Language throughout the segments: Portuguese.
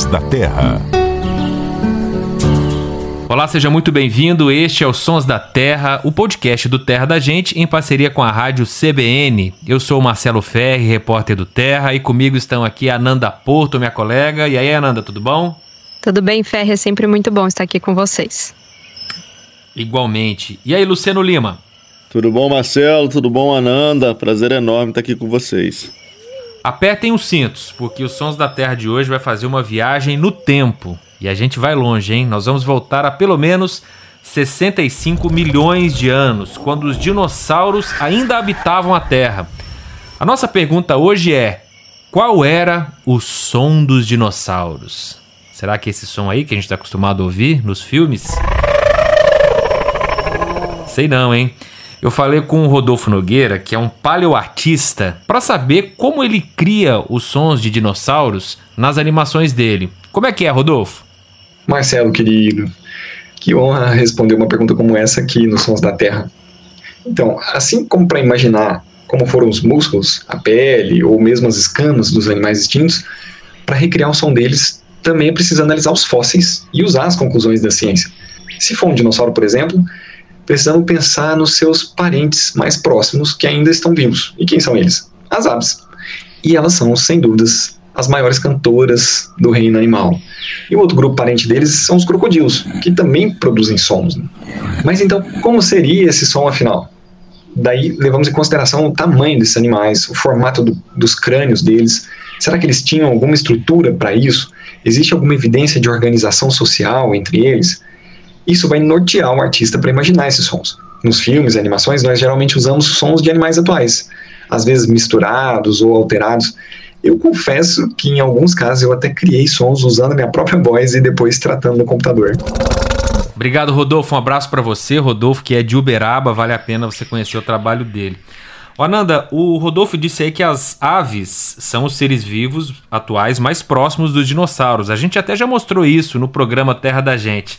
Sons da Terra. Olá, seja muito bem-vindo. Este é o Sons da Terra, o podcast do Terra da Gente, em parceria com a rádio CBN. Eu sou o Marcelo Ferri, repórter do Terra, e comigo estão aqui a Ananda Porto, minha colega. E aí, Ananda, tudo bom? Tudo bem, Ferri? É sempre muito bom estar aqui com vocês. Igualmente. E aí, Luciano Lima? Tudo bom, Marcelo? Tudo bom, Ananda? Prazer enorme estar aqui com vocês. Apertem os cintos, porque os Sons da Terra de hoje vai fazer uma viagem no tempo. E a gente vai longe, hein? Nós vamos voltar a pelo menos 65 milhões de anos, quando os dinossauros ainda habitavam a Terra. A nossa pergunta hoje é: qual era o som dos dinossauros? Será que esse som aí que a gente está acostumado a ouvir nos filmes? Sei não, hein? Eu falei com o Rodolfo Nogueira, que é um paleoartista, para saber como ele cria os sons de dinossauros nas animações dele. Como é que é, Rodolfo? Marcelo, querido, que honra responder uma pergunta como essa aqui nos Sons da Terra. Então, assim como para imaginar como foram os músculos, a pele ou mesmo as escamas dos animais extintos, para recriar o som deles, também é preciso analisar os fósseis e usar as conclusões da ciência. Se for um dinossauro, por exemplo, precisamos pensar nos seus parentes mais próximos que ainda estão vivos. E quem são eles? As aves. E elas são, sem dúvidas, as maiores cantoras do reino animal. E o outro grupo parente deles são os crocodilos, que também produzem sons. Né? Mas então, como seria esse som afinal? Daí levamos em consideração o tamanho desses animais, o formato do, dos crânios deles. Será que eles tinham alguma estrutura para isso? Existe alguma evidência de organização social entre eles? Isso vai nortear o artista para imaginar esses sons. Nos filmes e animações, nós geralmente usamos sons de animais atuais, às vezes misturados ou alterados. Eu confesso que em alguns casos eu até criei sons usando minha própria voz e depois tratando no computador. Obrigado, Rodolfo. Um abraço para você, Rodolfo, que é de Uberaba. Vale a pena você conhecer o trabalho dele. O Ananda, o Rodolfo disse aí que as aves são os seres vivos atuais mais próximos dos dinossauros. A gente até já mostrou isso no programa Terra da Gente.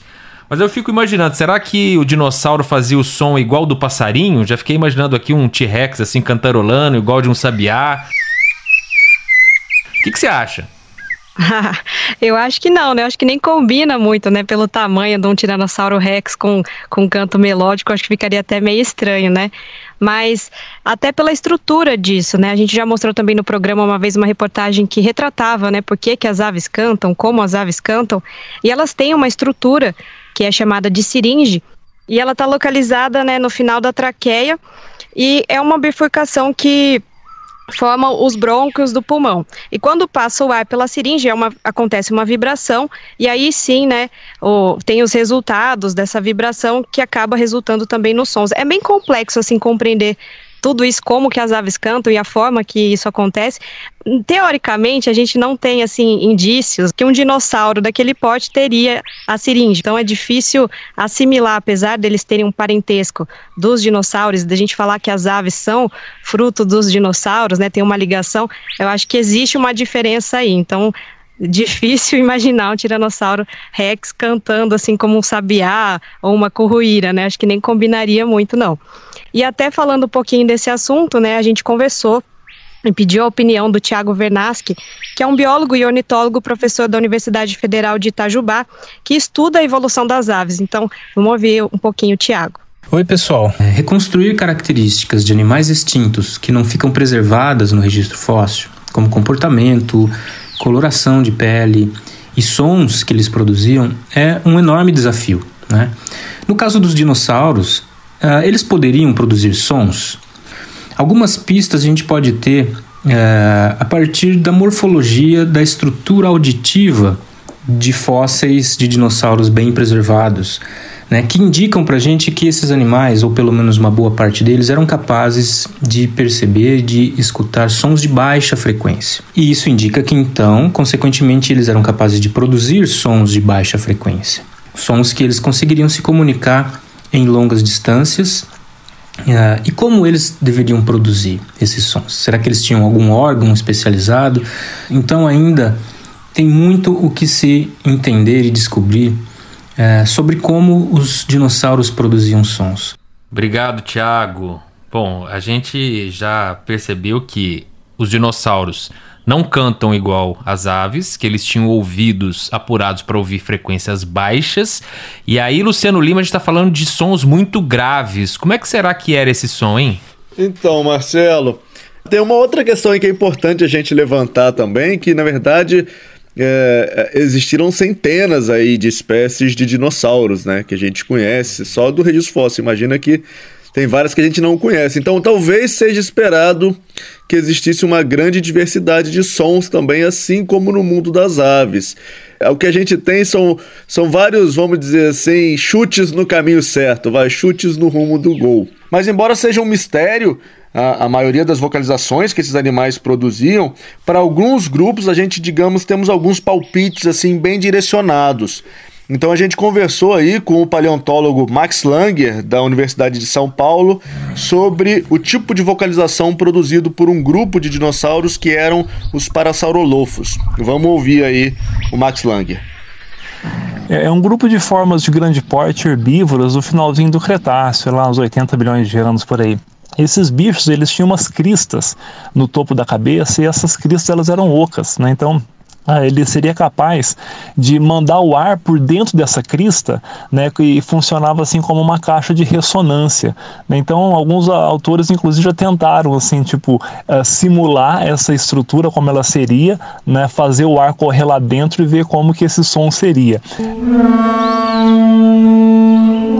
Mas eu fico imaginando, será que o dinossauro fazia o som igual do passarinho? Já fiquei imaginando aqui um T-Rex assim cantarolando, igual de um sabiá. O que, que você acha? eu acho que não, né? Eu acho que nem combina muito, né? Pelo tamanho de um Tiranossauro Rex com, com canto melódico, acho que ficaria até meio estranho, né? Mas até pela estrutura disso, né? A gente já mostrou também no programa uma vez uma reportagem que retratava, né? Por que, que as aves cantam, como as aves cantam, e elas têm uma estrutura que é chamada de siringe, e ela está localizada, né, no final da traqueia, e é uma bifurcação que forma os brônquios do pulmão. E quando passa o ar pela seringe, é uma, acontece uma vibração, e aí sim, né, o, tem os resultados dessa vibração que acaba resultando também nos sons. É bem complexo, assim, compreender tudo isso, como que as aves cantam e a forma que isso acontece. Teoricamente, a gente não tem, assim, indícios que um dinossauro daquele porte teria a seringe. Então, é difícil assimilar, apesar deles terem um parentesco dos dinossauros, da gente falar que as aves são fruto dos dinossauros, né, tem uma ligação, eu acho que existe uma diferença aí. Então, difícil imaginar um tiranossauro rex cantando assim como um sabiá ou uma curruíra, né? Acho que nem combinaria muito, não. E até falando um pouquinho desse assunto, né, a gente conversou e pediu a opinião do Tiago Vernaschi, que é um biólogo e ornitólogo, professor da Universidade Federal de Itajubá, que estuda a evolução das aves. Então, vamos ouvir um pouquinho o Tiago. Oi, pessoal. É, reconstruir características de animais extintos que não ficam preservadas no registro fóssil, como comportamento, coloração de pele e sons que eles produziam, é um enorme desafio. Né? No caso dos dinossauros, uh, eles poderiam produzir sons? Algumas pistas a gente pode ter uh, a partir da morfologia da estrutura auditiva de fósseis de dinossauros bem preservados, né, que indicam para a gente que esses animais, ou pelo menos uma boa parte deles, eram capazes de perceber, de escutar sons de baixa frequência. E isso indica que então, consequentemente, eles eram capazes de produzir sons de baixa frequência, sons que eles conseguiriam se comunicar em longas distâncias. Uh, e como eles deveriam produzir esses sons? Será que eles tinham algum órgão especializado? Então, ainda tem muito o que se entender e descobrir uh, sobre como os dinossauros produziam sons. Obrigado, Tiago. Bom, a gente já percebeu que os dinossauros não cantam igual as aves, que eles tinham ouvidos apurados para ouvir frequências baixas. E aí, Luciano Lima, a gente está falando de sons muito graves. Como é que será que era esse som, hein? Então, Marcelo, tem uma outra questão aí que é importante a gente levantar também, que na verdade é, existiram centenas aí de espécies de dinossauros, né, que a gente conhece só do registro fóssil. Imagina que tem várias que a gente não conhece. Então, talvez seja esperado que existisse uma grande diversidade de sons também, assim como no mundo das aves. É, o que a gente tem são, são vários, vamos dizer assim, chutes no caminho certo, vai, chutes no rumo do gol. Mas, embora seja um mistério, a, a, maioria das vocalizações que esses animais produziam, para alguns grupos a gente, digamos, temos alguns palpites assim bem direcionados. Então a gente conversou aí com o paleontólogo Max Langer, da Universidade de São Paulo, sobre o tipo de vocalização produzido por um grupo de dinossauros que eram os Parasaurolophos. Vamos ouvir aí o Max Langer. É, é um grupo de formas de grande porte herbívoras do finalzinho do Cretáceo, lá uns 80 bilhões de anos por aí. Esses bichos, eles tinham umas cristas no topo da cabeça e essas cristas elas eram ocas, né? Então, ah, ele seria capaz de mandar o ar por dentro dessa crista, né, e funcionava assim como uma caixa de ressonância. Né? Então, alguns autores, inclusive, já tentaram assim, tipo, uh, simular essa estrutura como ela seria, né, fazer o ar correr lá dentro e ver como que esse som seria.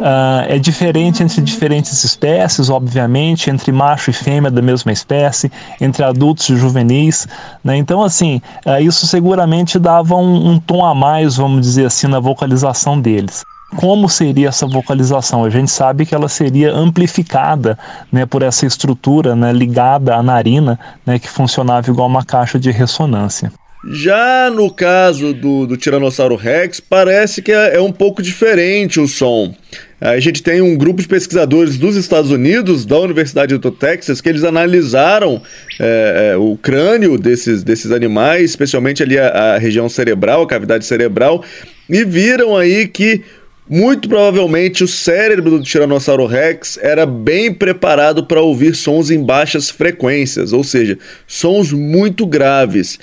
Uh, é diferente entre diferentes espécies, obviamente, entre macho e fêmea da mesma espécie, entre adultos e juvenis. Né? Então, assim, uh, isso seguramente dava um, um tom a mais, vamos dizer assim, na vocalização deles como seria essa vocalização? A gente sabe que ela seria amplificada né, por essa estrutura né, ligada à narina, né, que funcionava igual uma caixa de ressonância. Já no caso do, do Tiranossauro Rex, parece que é, é, um pouco diferente o som. A gente tem um grupo de pesquisadores dos Estados Unidos, da Universidade do Texas, que eles analisaram é, é, o crânio desses, desses animais, especialmente ali a, a região cerebral, a cavidade cerebral, e viram aí que muito provavelmente o cérebro do Tiranossauro Rex era bem preparado para ouvir sons em baixas frequências, ou seja, sons muito graves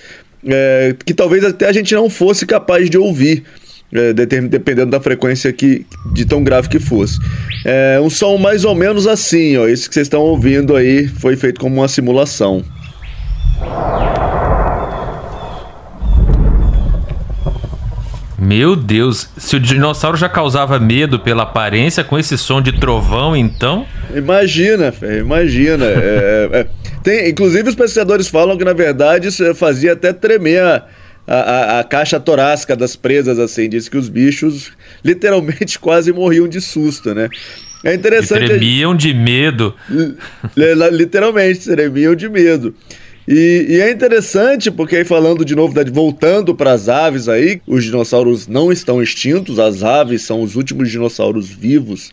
é, que talvez até a gente não fosse capaz de ouvir. É, dependendo da frequência que, de tão grave que fosse. É, um som mais ou menos assim, ó. Esse que vocês estão ouvindo aí foi feito como uma simulação. Meu Deus, se o dinossauro já causava medo pela aparência, com esse som de trovão, então. Imagina, imagina. é, é, tem, inclusive, os pesquisadores falam que, na verdade, isso fazia até tremer a, a, a, caixa torácica das presas, assim. Diz que os bichos literalmente quase morriam de susto, né? É interessante. E tremiam de medo. Literalmente, tremiam de medo. E, e, é interessante porque aí falando de novo, voltando para as aves aí, os dinossauros não estão extintos, as aves são os últimos dinossauros vivos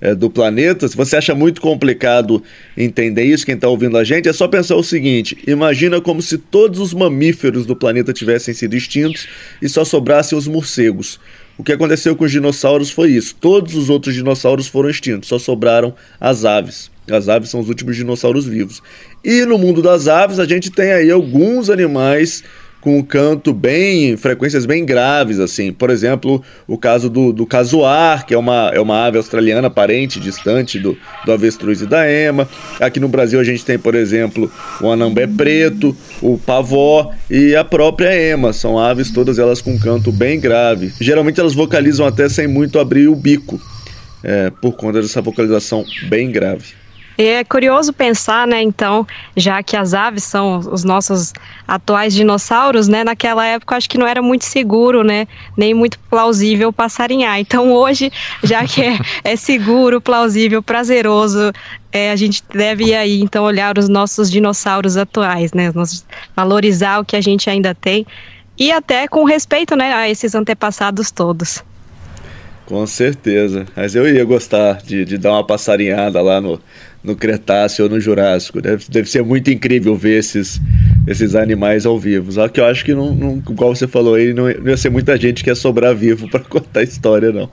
é, do planeta, se você acha muito complicado entender isso, quem está ouvindo a gente, é só pensar o seguinte: imagina como se todos os mamíferos do planeta tivessem sido extintos e só sobrassem os morcegos. O que aconteceu com os dinossauros foi isso: todos os outros dinossauros foram extintos, só sobraram as aves. As aves são os últimos dinossauros vivos. E no mundo das aves, a gente tem aí alguns animais com um canto bem, frequências bem graves, assim. Por exemplo, o caso do, do casuar, que é uma, é uma ave australiana parente, distante do, do avestruz e da ema. Aqui no Brasil a gente tem, por exemplo, o anambé preto, o pavó e a própria ema. São aves todas elas com um canto bem grave. Geralmente elas vocalizam até sem muito abrir o bico, é, por conta dessa vocalização bem grave. É curioso pensar, né, então, já que as aves são os nossos atuais dinossauros, né, naquela época acho que não era muito seguro, né, nem muito plausível passarinhar. Então hoje, já que é, é seguro, plausível, prazeroso, é, a gente deve aí então olhar os nossos dinossauros atuais, né, valorizar o que a gente ainda tem e até com respeito, né, a esses antepassados todos. Com certeza. Mas eu ia gostar de, de dar uma passarinhada lá no, no Cretáceo ou no Jurássico. Deve, deve ser muito incrível ver esses, esses animais ao vivo. Só que eu acho que, não, não, igual você falou aí, não, não ia ser muita gente que ia sobrar vivo para contar a história, não.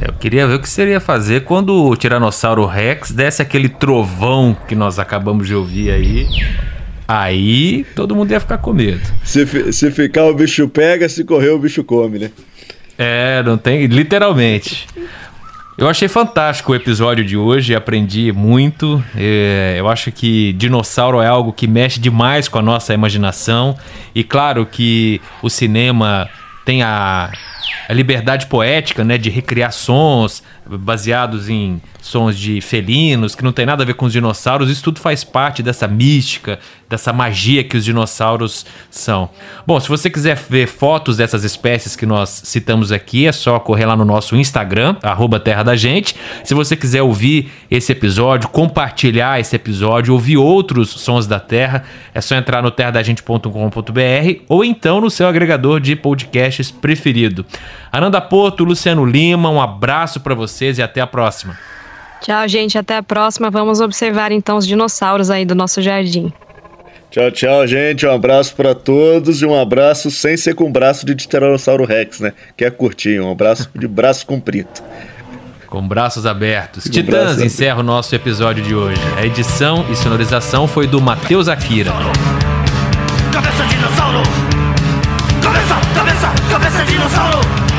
É, eu queria ver o que seria fazer quando o Tiranossauro Rex desse aquele trovão que nós acabamos de ouvir aí. Aí todo mundo ia ficar com medo. Se, se ficar o bicho pega, se correr o bicho come, né? É, não tem. Literalmente. Eu achei fantástico o episódio de hoje, aprendi muito. É, eu acho que dinossauro é algo que mexe demais com a nossa imaginação. E claro que o cinema tem a, a liberdade poética, né, de recriar sons baseados em sons de felinos, que não tem nada a ver com os dinossauros. Isso tudo faz parte dessa mística, dessa magia que os dinossauros são. Bom, se você quiser ver fotos dessas espécies que nós citamos aqui, é só correr lá no nosso Instagram, arroba Terra da Gente. Se você quiser ouvir esse episódio, compartilhar esse episódio, ouvir outros sons da Terra, é só entrar no terradagente.com.br ou então no seu agregador de podcasts preferido. Ananda Porto, Luciano Lima, um abraço para vocês e até a próxima. Tchau, gente. Até a próxima. Vamos observar então os dinossauros aí do nosso jardim. Tchau, tchau, gente. Um abraço para todos e um abraço sem ser com braço de Tiranossauro Rex, né? Que é curtinho. Um abraço de braço comprido. Com braços abertos. Com Titãs braço encerra o nosso episódio de hoje. A edição e sonorização foi do Matheus Akira. Cabeça dinossauro! Cabeça, cabeça, cabeça dinossauro!